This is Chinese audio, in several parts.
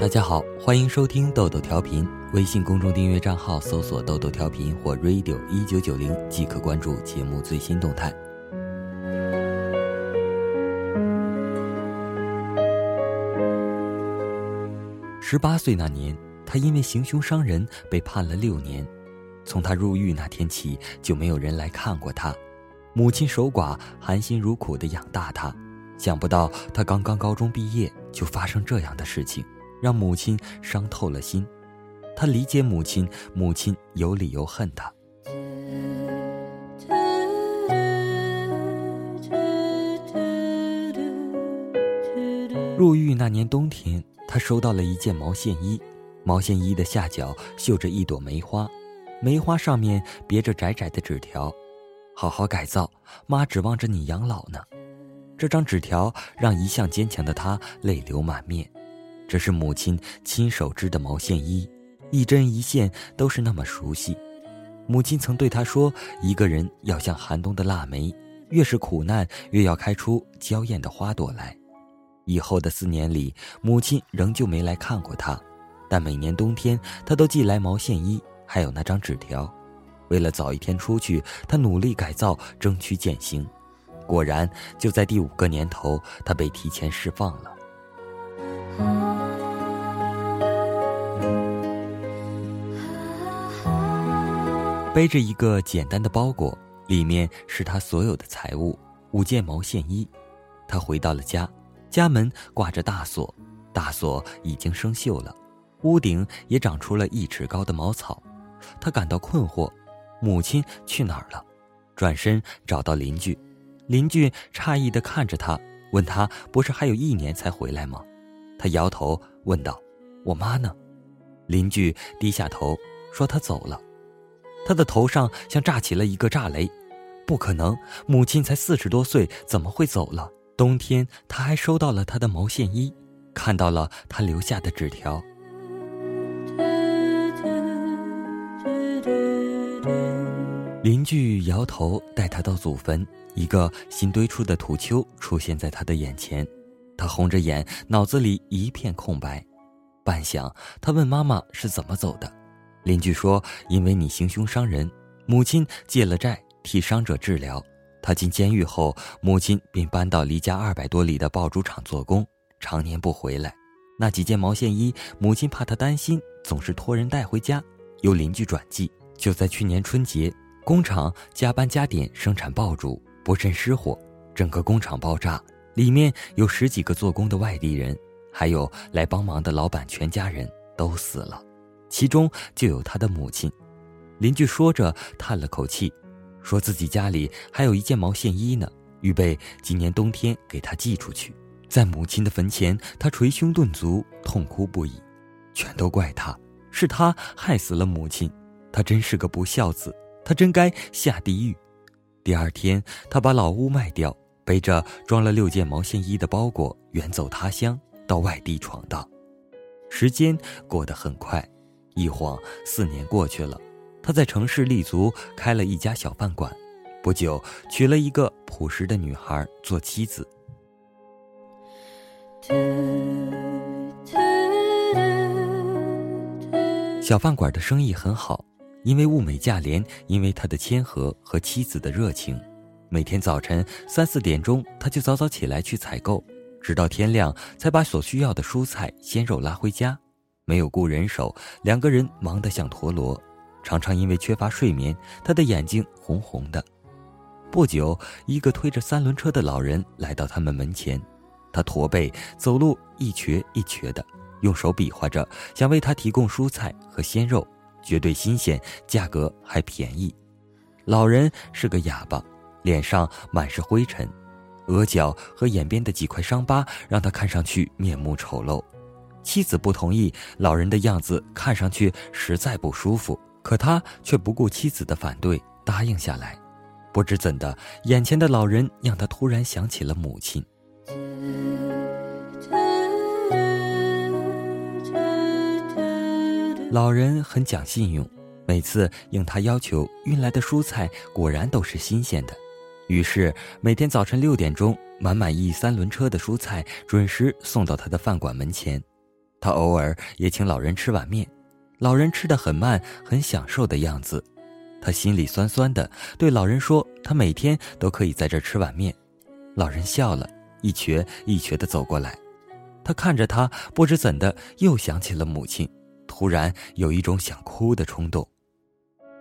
大家好，欢迎收听豆豆调频。微信公众订阅账号搜索“豆豆调频”或 “radio 一九九零”即可关注节目最新动态。十八岁那年，他因为行凶伤人被判了六年。从他入狱那天起，就没有人来看过他。母亲守寡，含辛茹苦的养大他。想不到他刚刚高中毕业，就发生这样的事情。让母亲伤透了心，他理解母亲，母亲有理由恨他。入狱那年冬天，他收到了一件毛线衣，毛线衣的下角绣着一朵梅花，梅花上面别着窄窄的纸条：“好好改造，妈指望着你养老呢。”这张纸条让一向坚强的他泪流满面。这是母亲亲手织的毛线衣，一针一线都是那么熟悉。母亲曾对他说：“一个人要像寒冬的腊梅，越是苦难，越要开出娇艳的花朵来。”以后的四年里，母亲仍旧没来看过他，但每年冬天，他都寄来毛线衣，还有那张纸条。为了早一天出去，他努力改造，争取减刑。果然，就在第五个年头，他被提前释放了。背着一个简单的包裹，里面是他所有的财物——五件毛线衣。他回到了家，家门挂着大锁，大锁已经生锈了，屋顶也长出了一尺高的茅草。他感到困惑，母亲去哪儿了？转身找到邻居，邻居诧异地看着他，问他：“不是还有一年才回来吗？”他摇头问道：“我妈呢？”邻居低下头说：“她走了。”他的头上像炸起了一个炸雷，不可能！母亲才四十多岁，怎么会走了？冬天他还收到了他的毛线衣，看到了他留下的纸条。邻居摇头，带他到祖坟，一个新堆出的土丘出现在他的眼前，他红着眼，脑子里一片空白。半晌，他问妈妈是怎么走的。邻居说：“因为你行凶伤人，母亲借了债替伤者治疗。他进监狱后，母亲便搬到离家二百多里的爆竹厂做工，常年不回来。那几件毛线衣，母亲怕他担心，总是托人带回家，由邻居转寄。就在去年春节，工厂加班加点生产爆竹，不慎失火，整个工厂爆炸，里面有十几个做工的外地人，还有来帮忙的老板全家人都死了。”其中就有他的母亲，邻居说着叹了口气，说自己家里还有一件毛线衣呢，预备今年冬天给他寄出去。在母亲的坟前，他捶胸顿足，痛哭不已，全都怪他，是他害死了母亲，他真是个不孝子，他真该下地狱。第二天，他把老屋卖掉，背着装了六件毛线衣的包裹，远走他乡，到外地闯荡。时间过得很快。一晃四年过去了，他在城市立足，开了一家小饭馆，不久娶了一个朴实的女孩做妻子。小饭馆的生意很好，因为物美价廉，因为他的谦和和妻子的热情。每天早晨三四点钟，他就早早起来去采购，直到天亮才把所需要的蔬菜、鲜肉拉回家。没有雇人手，两个人忙得像陀螺，常常因为缺乏睡眠，他的眼睛红红的。不久，一个推着三轮车的老人来到他们门前，他驼背走路一瘸一瘸的，用手比划着想为他提供蔬菜和鲜肉，绝对新鲜，价格还便宜。老人是个哑巴，脸上满是灰尘，额角和眼边的几块伤疤让他看上去面目丑陋。妻子不同意，老人的样子看上去实在不舒服，可他却不顾妻子的反对，答应下来。不知怎的，眼前的老人让他突然想起了母亲。老人很讲信用，每次应他要求运来的蔬菜果然都是新鲜的。于是每天早晨六点钟，满满一三轮车的蔬菜准时送到他的饭馆门前。他偶尔也请老人吃碗面，老人吃的很慢，很享受的样子。他心里酸酸的，对老人说：“他每天都可以在这吃碗面。”老人笑了，一瘸一瘸的走过来。他看着他，不知怎的又想起了母亲，忽然有一种想哭的冲动。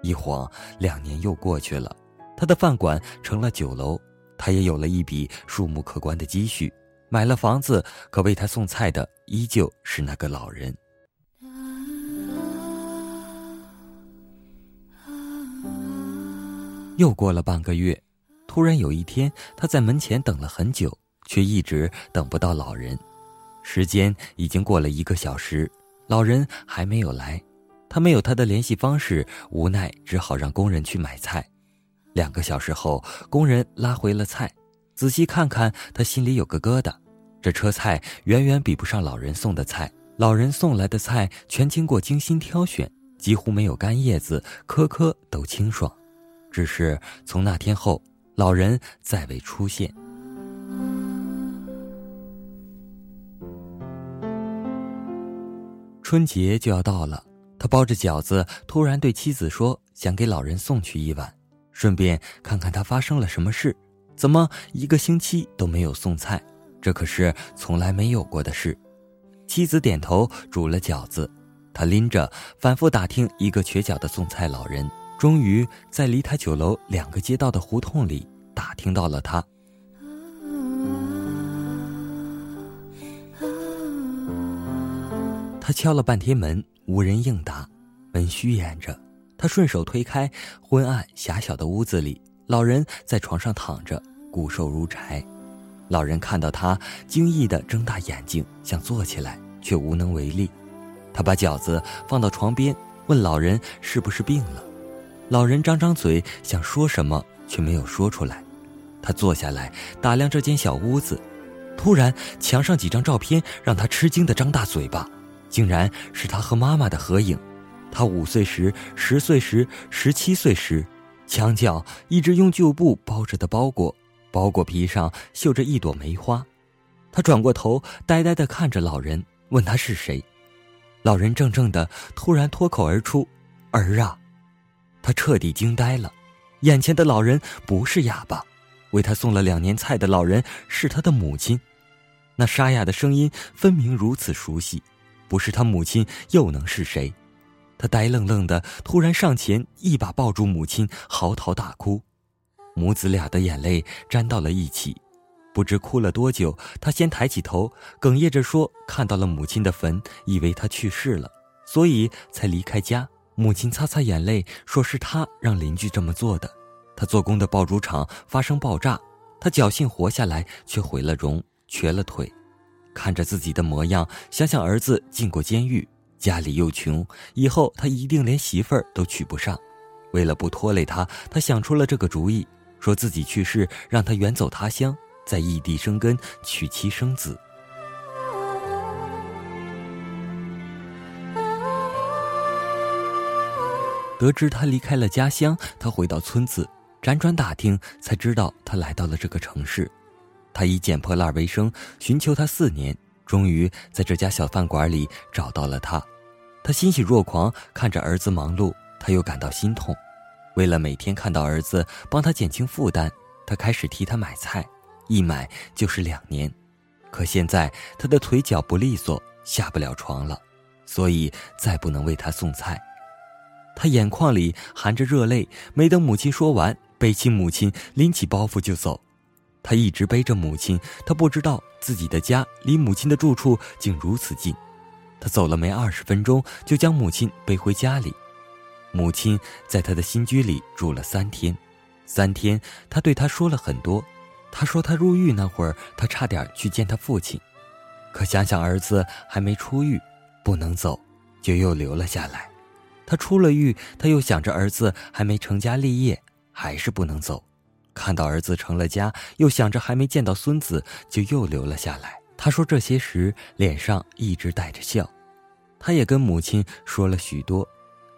一晃两年又过去了，他的饭馆成了酒楼，他也有了一笔数目可观的积蓄，买了房子。可为他送菜的依旧是那个老人。又过了半个月，突然有一天，他在门前等了很久，却一直等不到老人。时间已经过了一个小时，老人还没有来。他没有他的联系方式，无奈只好让工人去买菜。两个小时后，工人拉回了菜。仔细看看，他心里有个疙瘩：这车菜远远比不上老人送的菜。老人送来的菜全经过精心挑选，几乎没有干叶子，颗颗都清爽。只是从那天后，老人再未出现。春节就要到了，他包着饺子，突然对妻子说：“想给老人送去一碗，顺便看看他发生了什么事。怎么一个星期都没有送菜？这可是从来没有过的事。”妻子点头，煮了饺子。他拎着，反复打听一个瘸脚的送菜老人，终于在离他酒楼两个街道的胡同里打听到了他。他敲了半天门，无人应答，门虚掩着。他顺手推开，昏暗狭小的屋子里，老人在床上躺着，骨瘦如柴。老人看到他，惊异的睁大眼睛，想坐起来，却无能为力。他把饺子放到床边，问老人是不是病了。老人张张嘴想说什么，却没有说出来。他坐下来打量这间小屋子，突然墙上几张照片让他吃惊的张大嘴巴。竟然是他和妈妈的合影，他五岁时、十岁时、十七岁时，墙角一只用旧布包着的包裹，包裹皮上绣着一朵梅花。他转过头，呆呆地看着老人，问他是谁。老人怔怔的，突然脱口而出：“儿啊！”他彻底惊呆了，眼前的老人不是哑巴，为他送了两年菜的老人是他的母亲，那沙哑的声音分明如此熟悉。不是他母亲，又能是谁？他呆愣愣的，突然上前一把抱住母亲，嚎啕大哭。母子俩的眼泪粘到了一起，不知哭了多久。他先抬起头，哽咽着说：“看到了母亲的坟，以为她去世了，所以才离开家。”母亲擦擦眼泪，说：“是他让邻居这么做的。他做工的爆竹厂发生爆炸，他侥幸活下来，却毁了容，瘸了腿。”看着自己的模样，想想儿子进过监狱，家里又穷，以后他一定连媳妇儿都娶不上。为了不拖累他，他想出了这个主意，说自己去世，让他远走他乡，在异地生根，娶妻生子。得知他离开了家乡，他回到村子，辗转打听，才知道他来到了这个城市。他以捡破烂为生，寻求他四年，终于在这家小饭馆里找到了他。他欣喜若狂，看着儿子忙碌，他又感到心痛。为了每天看到儿子，帮他减轻负担，他开始替他买菜，一买就是两年。可现在他的腿脚不利索，下不了床了，所以再不能为他送菜。他眼眶里含着热泪，没等母亲说完，背起母亲，拎起包袱就走。他一直背着母亲，他不知道自己的家离母亲的住处竟如此近。他走了没二十分钟，就将母亲背回家里。母亲在他的新居里住了三天，三天，他对他说了很多。他说他入狱那会儿，他差点去见他父亲，可想想儿子还没出狱，不能走，就又留了下来。他出了狱，他又想着儿子还没成家立业，还是不能走。看到儿子成了家，又想着还没见到孙子，就又留了下来。他说这些时，脸上一直带着笑。他也跟母亲说了许多，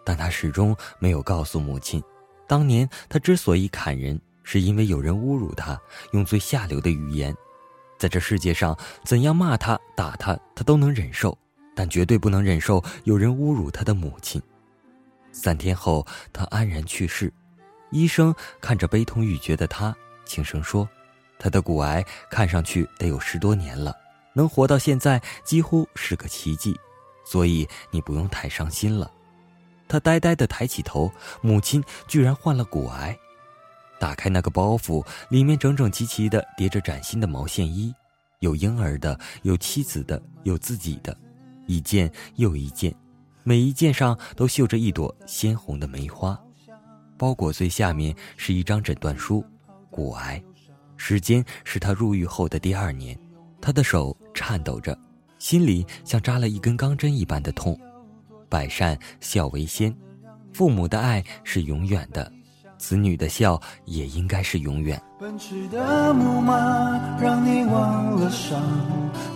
但他始终没有告诉母亲，当年他之所以砍人，是因为有人侮辱他，用最下流的语言。在这世界上，怎样骂他、打他，他都能忍受，但绝对不能忍受有人侮辱他的母亲。三天后，他安然去世。医生看着悲痛欲绝的他，轻声说：“他的骨癌看上去得有十多年了，能活到现在几乎是个奇迹，所以你不用太伤心了。”他呆呆地抬起头，母亲居然患了骨癌。打开那个包袱，里面整整齐齐地叠着崭新的毛线衣，有婴儿的，有妻子的，有自己的，一件又一件，每一件上都绣着一朵鲜红的梅花。包裹最下面是一张诊断书：骨癌。时间是他入狱后的第二年，他的手颤抖着，心里像扎了一根钢针一般的痛。百善孝为先，父母的爱是永远的。子女的笑也应该是永远。奔驰的木马让你忘了伤，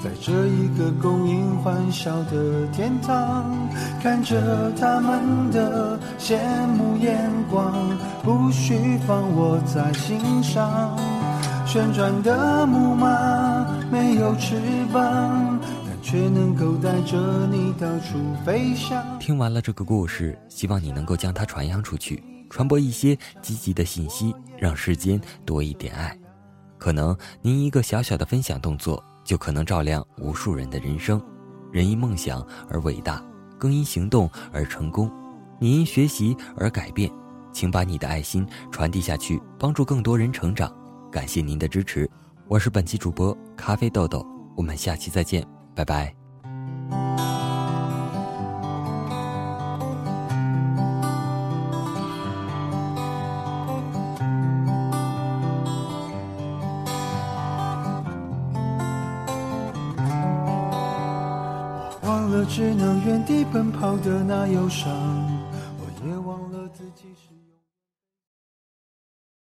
在这一个供应欢笑的天堂，看着他们的羡慕眼光，不需放我在心上。旋转的木马没有翅膀，但却能够带着你到处飞翔。听完了这个故事，希望你能够将它传扬出去。传播一些积极的信息，让世间多一点爱。可能您一个小小的分享动作，就可能照亮无数人的人生。人因梦想而伟大，更因行动而成功。你因学习而改变，请把你的爱心传递下去，帮助更多人成长。感谢您的支持，我是本期主播咖啡豆豆，我们下期再见，拜拜。只能原地奔跑的那忧伤，